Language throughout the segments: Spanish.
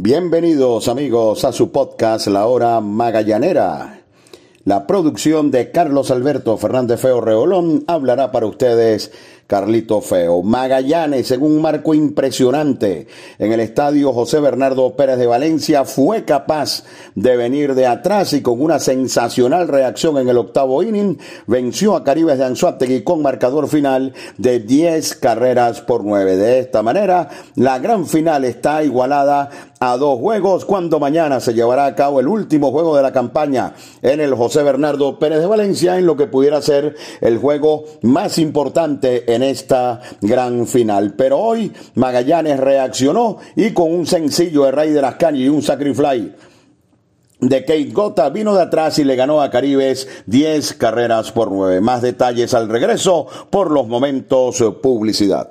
Bienvenidos amigos a su podcast La Hora Magallanera. La producción de Carlos Alberto Fernández Feo Reolón hablará para ustedes Carlito Feo. Magallanes, en un marco impresionante en el estadio José Bernardo Pérez de Valencia, fue capaz de venir de atrás y con una sensacional reacción en el octavo inning, venció a Caribes de Anzuategui con marcador final de 10 carreras por 9. De esta manera, la gran final está igualada a dos juegos cuando mañana se llevará a cabo el último juego de la campaña en el José Bernardo Pérez de Valencia en lo que pudiera ser el juego más importante en esta gran final. Pero hoy Magallanes reaccionó y con un sencillo de Rey de las Cañas y un sacrifly de Kate Gota vino de atrás y le ganó a Caribes 10 carreras por 9. Más detalles al regreso por los momentos publicidad.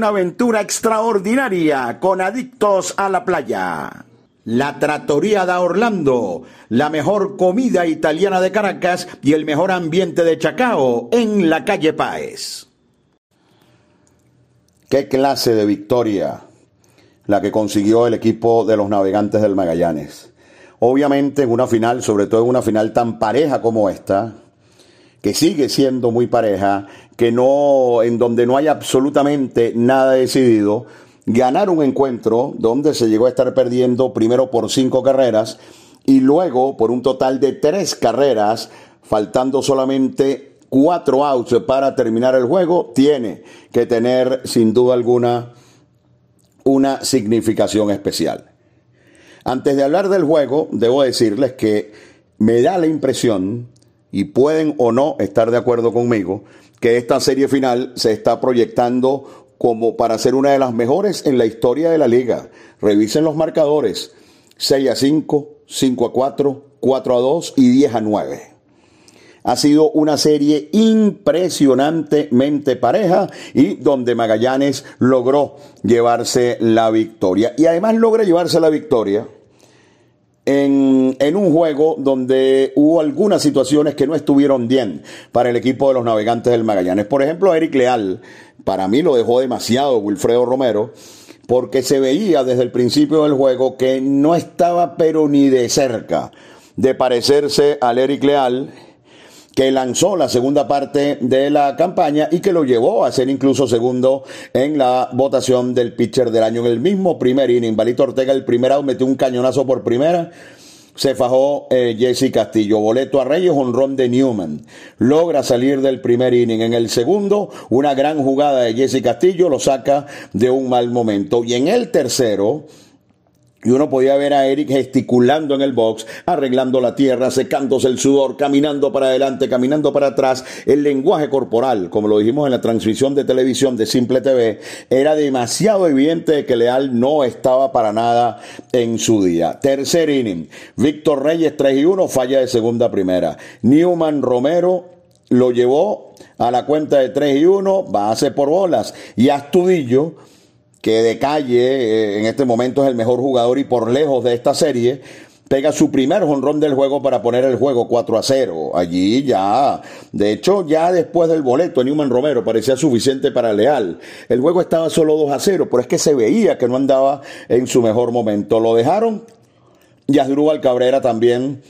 una aventura extraordinaria con adictos a la playa. La Trattoria da Orlando, la mejor comida italiana de Caracas y el mejor ambiente de Chacao en la calle Páez. Qué clase de victoria la que consiguió el equipo de los navegantes del Magallanes. Obviamente en una final, sobre todo en una final tan pareja como esta, que sigue siendo muy pareja, que no, en donde no hay absolutamente nada decidido, ganar un encuentro donde se llegó a estar perdiendo primero por cinco carreras y luego por un total de tres carreras, faltando solamente cuatro outs para terminar el juego, tiene que tener sin duda alguna una significación especial. Antes de hablar del juego, debo decirles que me da la impresión, y pueden o no estar de acuerdo conmigo, que esta serie final se está proyectando como para ser una de las mejores en la historia de la liga. Revisen los marcadores. 6 a 5, 5 a 4, 4 a 2 y 10 a 9. Ha sido una serie impresionantemente pareja y donde Magallanes logró llevarse la victoria. Y además logra llevarse la victoria en, un juego donde hubo algunas situaciones que no estuvieron bien para el equipo de los navegantes del Magallanes. Por ejemplo, Eric Leal, para mí lo dejó demasiado Wilfredo Romero, porque se veía desde el principio del juego que no estaba pero ni de cerca de parecerse al Eric Leal que lanzó la segunda parte de la campaña y que lo llevó a ser incluso segundo en la votación del pitcher del año. En el mismo primer inning, Balito Ortega el primer out metió un cañonazo por primera. Se fajó eh, Jesse Castillo. Boleto a Reyes, honrón de Newman. Logra salir del primer inning. En el segundo, una gran jugada de Jesse Castillo lo saca de un mal momento. Y en el tercero, y uno podía ver a Eric gesticulando en el box, arreglando la tierra, secándose el sudor, caminando para adelante, caminando para atrás. El lenguaje corporal, como lo dijimos en la transmisión de televisión de Simple TV, era demasiado evidente que Leal no estaba para nada en su día. Tercer inning. Víctor Reyes 3 y 1, falla de segunda a primera. Newman Romero lo llevó a la cuenta de 3 y 1, base por bolas. Y Astudillo que de calle eh, en este momento es el mejor jugador y por lejos de esta serie, pega su primer jonrón del juego para poner el juego 4 a 0. Allí ya, de hecho, ya después del boleto, Newman Romero parecía suficiente para Leal. El juego estaba solo 2 a 0, pero es que se veía que no andaba en su mejor momento. Lo dejaron. Y Asdrúbal Cabrera también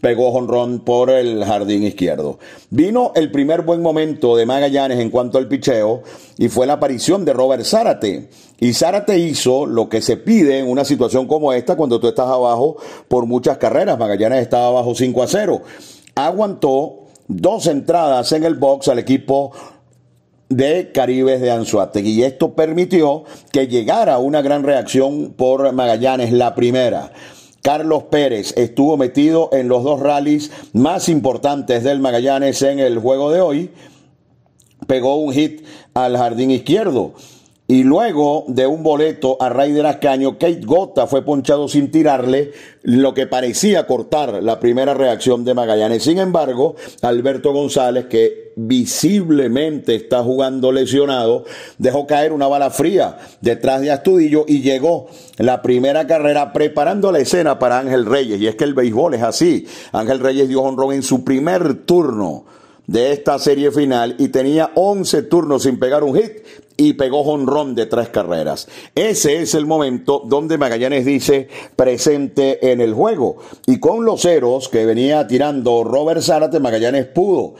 pegó jonrón por el jardín izquierdo. Vino el primer buen momento de Magallanes en cuanto al picheo y fue la aparición de Robert Zárate. Y Zárate hizo lo que se pide en una situación como esta cuando tú estás abajo por muchas carreras. Magallanes estaba abajo 5 a 0. Aguantó dos entradas en el box al equipo de Caribes de Anzuategui. Y esto permitió que llegara una gran reacción por Magallanes, la primera. Carlos Pérez estuvo metido en los dos rallies más importantes del Magallanes en el juego de hoy. Pegó un hit al jardín izquierdo. Y luego de un boleto a Raider Ascaño, Kate Gota fue ponchado sin tirarle, lo que parecía cortar la primera reacción de Magallanes. Sin embargo, Alberto González, que visiblemente está jugando lesionado, dejó caer una bala fría detrás de Astudillo y llegó la primera carrera preparando la escena para Ángel Reyes. Y es que el béisbol es así. Ángel Reyes dio honrón en su primer turno de esta serie final y tenía 11 turnos sin pegar un hit y pegó jonrón de tres carreras. Ese es el momento donde Magallanes dice presente en el juego. Y con los ceros que venía tirando Robert Zárate, Magallanes pudo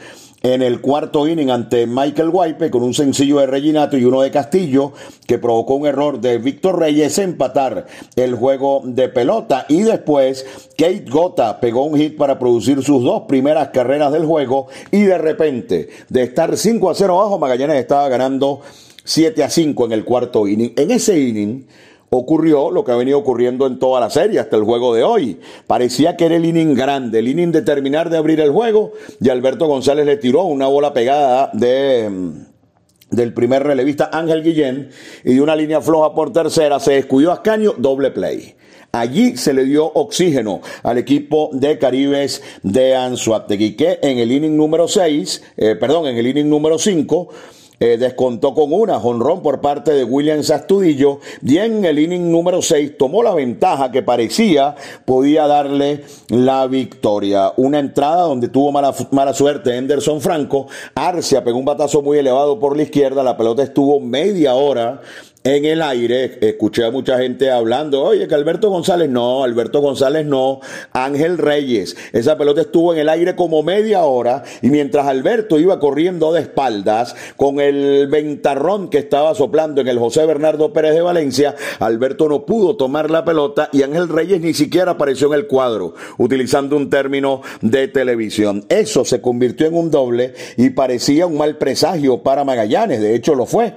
en el cuarto inning ante Michael Guaype con un sencillo de Reginato y uno de Castillo que provocó un error de Víctor Reyes empatar el juego de pelota y después Kate Gota pegó un hit para producir sus dos primeras carreras del juego y de repente de estar 5 a 0 abajo Magallanes estaba ganando 7 a 5 en el cuarto inning. En ese inning ocurrió lo que ha venido ocurriendo en toda la serie hasta el juego de hoy. Parecía que era el inning grande, el inning de terminar de abrir el juego y Alberto González le tiró una bola pegada de mm, del primer relevista Ángel Guillén y de una línea floja por tercera se descuidó a doble play. Allí se le dio oxígeno al equipo de Caribes de Anzuategui, que en el inning número 6, eh, perdón, en el inning número 5, eh, descontó con una jonrón por parte de William Astudillo y en el inning número 6 tomó la ventaja que parecía podía darle la victoria. Una entrada donde tuvo mala, mala suerte Henderson Franco, Arcia pegó un batazo muy elevado por la izquierda, la pelota estuvo media hora en el aire. Escuché a mucha gente hablando, oye, que Alberto González, no, Alberto González no, Ángel Reyes. Esa pelota estuvo en el aire como media hora y mientras Alberto iba corriendo de espaldas con el ventarrón que estaba soplando en el José Bernardo Pérez de Valencia, Alberto no pudo tomar la pelota y Ángel Reyes ni siquiera apareció en el cuadro, utilizando un término de televisión. Eso se convirtió en un doble y parecía un mal presagio para Magallanes, de hecho lo fue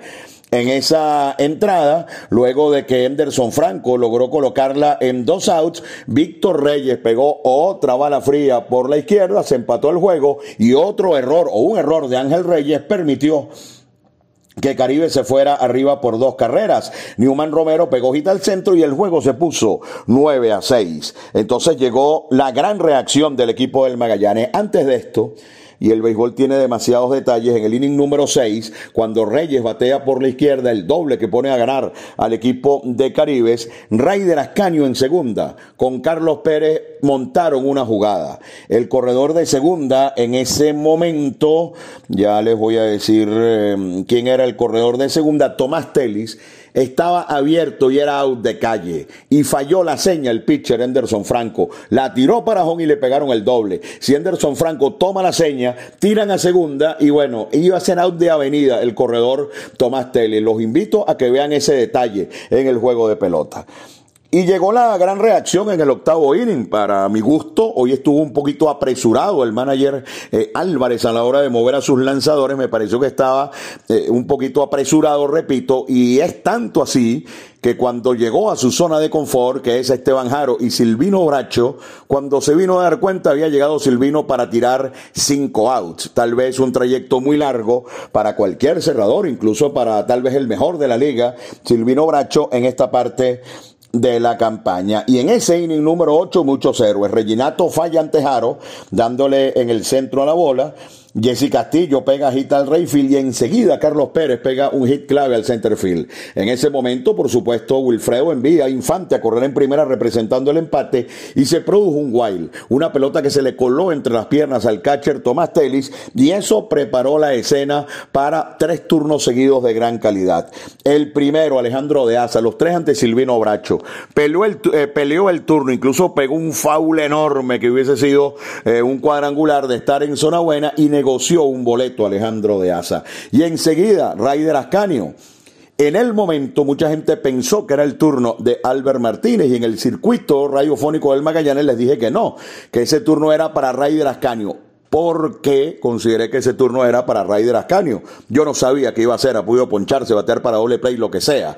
en esa entrada, luego de que Henderson Franco logró colocarla en dos outs, Víctor Reyes pegó otra bala fría por la izquierda, se empató el juego y otro error o un error de Ángel Reyes permitió que Caribe se fuera arriba por dos carreras. Newman Romero pegó hit al centro y el juego se puso 9 a 6. Entonces llegó la gran reacción del equipo del Magallanes. Antes de esto, y el béisbol tiene demasiados detalles. En el inning número 6, cuando Reyes batea por la izquierda, el doble que pone a ganar al equipo de Caribes, Raider Ascaño en segunda, con Carlos Pérez montaron una jugada. El corredor de segunda en ese momento, ya les voy a decir eh, quién era el corredor de segunda, Tomás Telis, estaba abierto y era out de calle. Y falló la seña el pitcher Anderson Franco. La tiró para Home y le pegaron el doble. Si Anderson Franco toma la seña, tiran a segunda y bueno, iba a ser out de avenida el corredor Tomás Tele. Los invito a que vean ese detalle en el juego de pelota. Y llegó la gran reacción en el octavo inning. Para mi gusto, hoy estuvo un poquito apresurado el manager eh, Álvarez a la hora de mover a sus lanzadores. Me pareció que estaba eh, un poquito apresurado, repito, y es tanto así que cuando llegó a su zona de confort, que es Esteban Jaro y Silvino Bracho, cuando se vino a dar cuenta había llegado Silvino para tirar cinco outs, tal vez un trayecto muy largo para cualquier cerrador, incluso para tal vez el mejor de la liga, Silvino Bracho en esta parte de la campaña. Y en ese inning número 8, muchos héroes. Reginato falla ante Jaro, dándole en el centro a la bola. Jesse Castillo pega hit al Rayfield y enseguida Carlos Pérez pega un hit clave al centerfield. En ese momento, por supuesto, Wilfredo envía a Infante a correr en primera representando el empate y se produjo un wild, una pelota que se le coló entre las piernas al catcher Tomás Tellis y eso preparó la escena para tres turnos seguidos de gran calidad. El primero, Alejandro de Asa, los tres ante Silvino Bracho, peleó el, eh, peleó el turno, incluso pegó un foul enorme que hubiese sido eh, un cuadrangular de estar en zona buena y negoció un boleto Alejandro de Asa. Y enseguida, Raider Ascanio. En el momento mucha gente pensó que era el turno de Albert Martínez y en el circuito radiofónico del Magallanes les dije que no, que ese turno era para Raider Ascanio porque consideré que ese turno era para Raider Ascanio. Yo no sabía que iba a ser, ha podido poncharse, batear para doble play, lo que sea.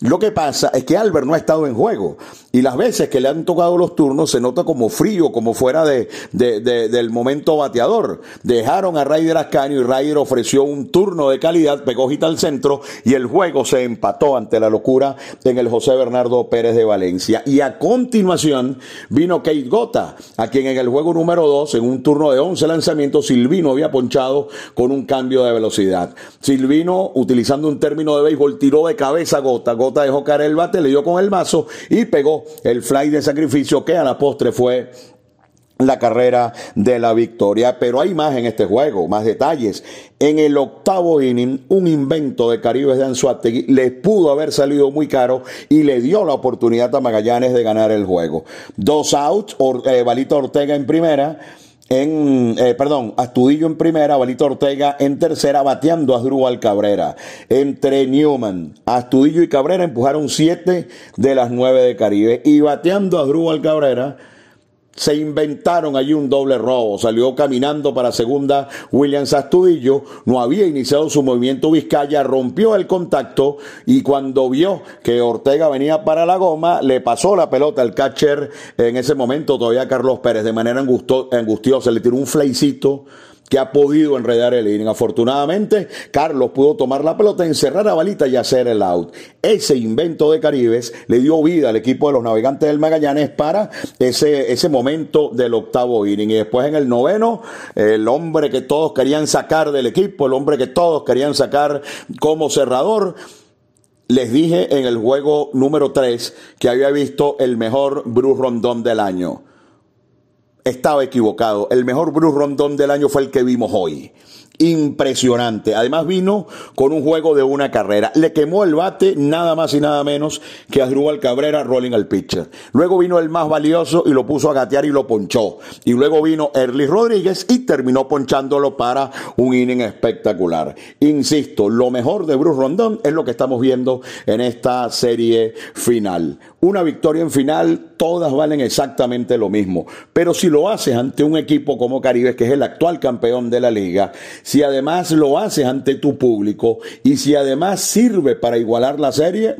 Lo que pasa es que Albert no ha estado en juego y las veces que le han tocado los turnos se nota como frío, como fuera de, del momento bateador. Dejaron a Ryder Ascanio y Ryder ofreció un turno de calidad, pegó gita al centro y el juego se empató ante la locura en el José Bernardo Pérez de Valencia. Y a continuación vino Kate Gota, a quien en el juego número 2, en un turno de 11 lanzamientos, Silvino había ponchado con un cambio de velocidad. Silvino, utilizando un término de béisbol, tiró de cabeza a Gota dejó caer el bate, le dio con el mazo y pegó el fly de sacrificio que a la postre fue la carrera de la victoria. Pero hay más en este juego, más detalles. En el octavo inning, un invento de Caribes de Anzuategui le pudo haber salido muy caro y le dio la oportunidad a Magallanes de ganar el juego. Dos outs, eh, Balito Ortega en primera, en, eh, perdón, Astudillo en primera, Valito Ortega en tercera, bateando a Drubal Cabrera. Entre Newman, Astudillo y Cabrera empujaron siete de las nueve de Caribe. Y bateando a Drubal Cabrera, se inventaron allí un doble robo. Salió caminando para segunda Williams Astudillo. No había iniciado su movimiento Vizcaya. Rompió el contacto y cuando vio que Ortega venía para la goma, le pasó la pelota al catcher en ese momento todavía Carlos Pérez de manera angustiosa. Le tiró un fleicito que ha podido enredar el inning. Afortunadamente, Carlos pudo tomar la pelota, encerrar a Balita y hacer el out. Ese invento de Caribes le dio vida al equipo de los navegantes del Magallanes para ese, ese momento del octavo inning. Y después en el noveno, el hombre que todos querían sacar del equipo, el hombre que todos querían sacar como cerrador, les dije en el juego número 3 que había visto el mejor Bruce Rondón del año estaba equivocado. El mejor Bruce Rondón del año fue el que vimos hoy impresionante. Además vino con un juego de una carrera. Le quemó el bate nada más y nada menos que a Drubal Cabrera rolling al pitcher. Luego vino el más valioso y lo puso a gatear y lo ponchó. Y luego vino Erly Rodríguez y terminó ponchándolo para un inning espectacular. Insisto, lo mejor de Bruce Rondón es lo que estamos viendo en esta serie final. Una victoria en final, todas valen exactamente lo mismo. Pero si lo haces ante un equipo como Caribe, que es el actual campeón de la liga, si además lo haces ante tu público y si además sirve para igualar la serie,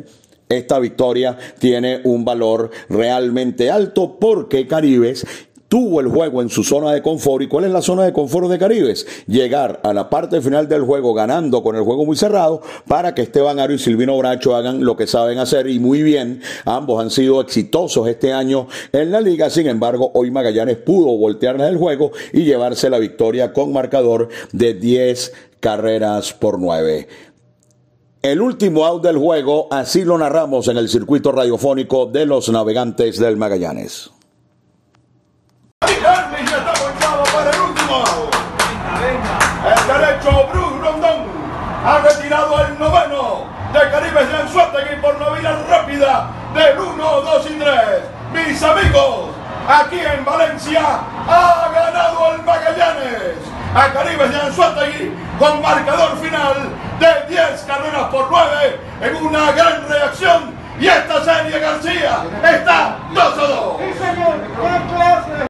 esta victoria tiene un valor realmente alto porque Caribes tuvo el juego en su zona de confort. ¿Y cuál es la zona de confort de Caribes? Llegar a la parte final del juego ganando con el juego muy cerrado para que Esteban Aro y Silvino Bracho hagan lo que saben hacer y muy bien. Ambos han sido exitosos este año en la liga. Sin embargo, hoy Magallanes pudo voltearles el juego y llevarse la victoria con marcador de 10 carreras por 9. El último out del juego, así lo narramos en el circuito radiofónico de los navegantes del Magallanes. Ha retirado el noveno de Caribe de Anzuategui por novela rápida del 1, 2 y 3. Mis amigos, aquí en Valencia ha ganado el Magallanes a Caribe de Anzuategui con marcador final de 10 carreras por 9 en una gran reacción y esta serie García está 2 a 2. Sí, señor, clase.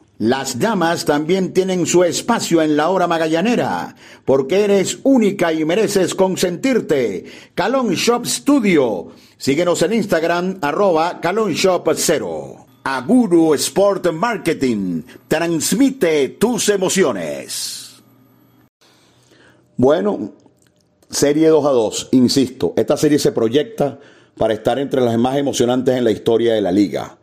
Las damas también tienen su espacio en la hora magallanera, porque eres única y mereces consentirte. Calon Shop Studio. Síguenos en Instagram, arroba Calon Shop 0. Aguru Sport Marketing. Transmite tus emociones. Bueno, serie 2 a 2, insisto, esta serie se proyecta para estar entre las más emocionantes en la historia de la liga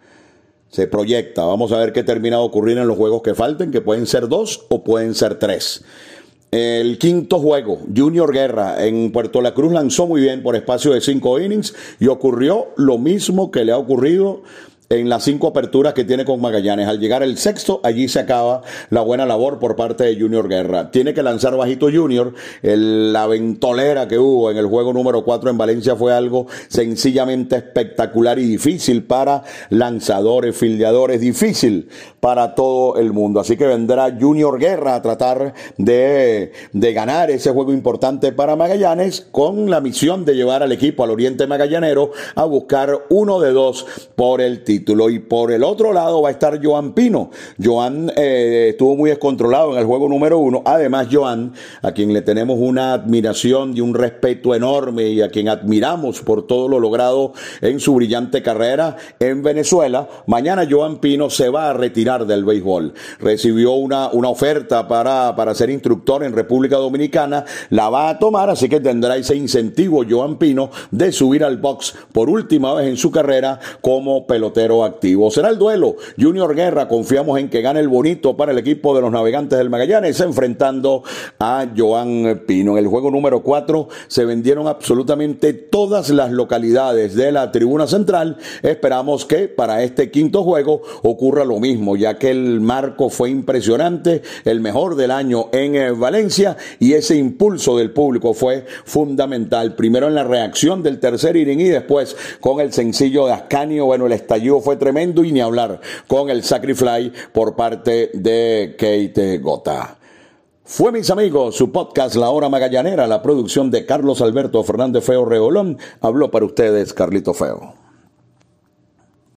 se proyecta. Vamos a ver qué termina de ocurrir en los juegos que falten, que pueden ser dos o pueden ser tres. El quinto juego, Junior Guerra en Puerto La Cruz lanzó muy bien por espacio de cinco innings y ocurrió lo mismo que le ha ocurrido en las cinco aperturas que tiene con Magallanes. Al llegar el sexto, allí se acaba la buena labor por parte de Junior Guerra. Tiene que lanzar bajito Junior. la ventolera que hubo en el juego número cuatro en Valencia fue algo sencillamente espectacular y difícil para lanzadores, fildeadores, difícil para todo el mundo. Así que vendrá Junior Guerra a tratar de, de ganar ese juego importante para Magallanes con la misión de llevar al equipo al Oriente Magallanero a buscar uno de dos por el título Y por el otro lado va a estar Joan Pino. Joan eh, estuvo muy descontrolado en el juego número uno. Además, Joan, a quien le tenemos una admiración y un respeto enorme y a quien admiramos por todo lo logrado en su brillante carrera en Venezuela, mañana Joan Pino se va a retirar del béisbol. Recibió una, una oferta para, para ser instructor en República Dominicana, la va a tomar, así que tendrá ese incentivo Joan Pino de subir al box por última vez en su carrera como pelotero activo. Será el duelo. Junior Guerra, confiamos en que gane el bonito para el equipo de los navegantes del Magallanes, enfrentando a Joan Pino. En el juego número 4 se vendieron absolutamente todas las localidades de la tribuna central. Esperamos que para este quinto juego ocurra lo mismo, ya que el marco fue impresionante, el mejor del año en eh, Valencia y ese impulso del público fue fundamental. Primero en la reacción del tercer inning y después con el sencillo de Ascanio. Bueno, el estallido fue tremendo y ni hablar con el sacrifly por parte de Kate Gota. Fue, mis amigos, su podcast La Hora Magallanera, la producción de Carlos Alberto Fernández Feo Reolón. Habló para ustedes Carlito Feo.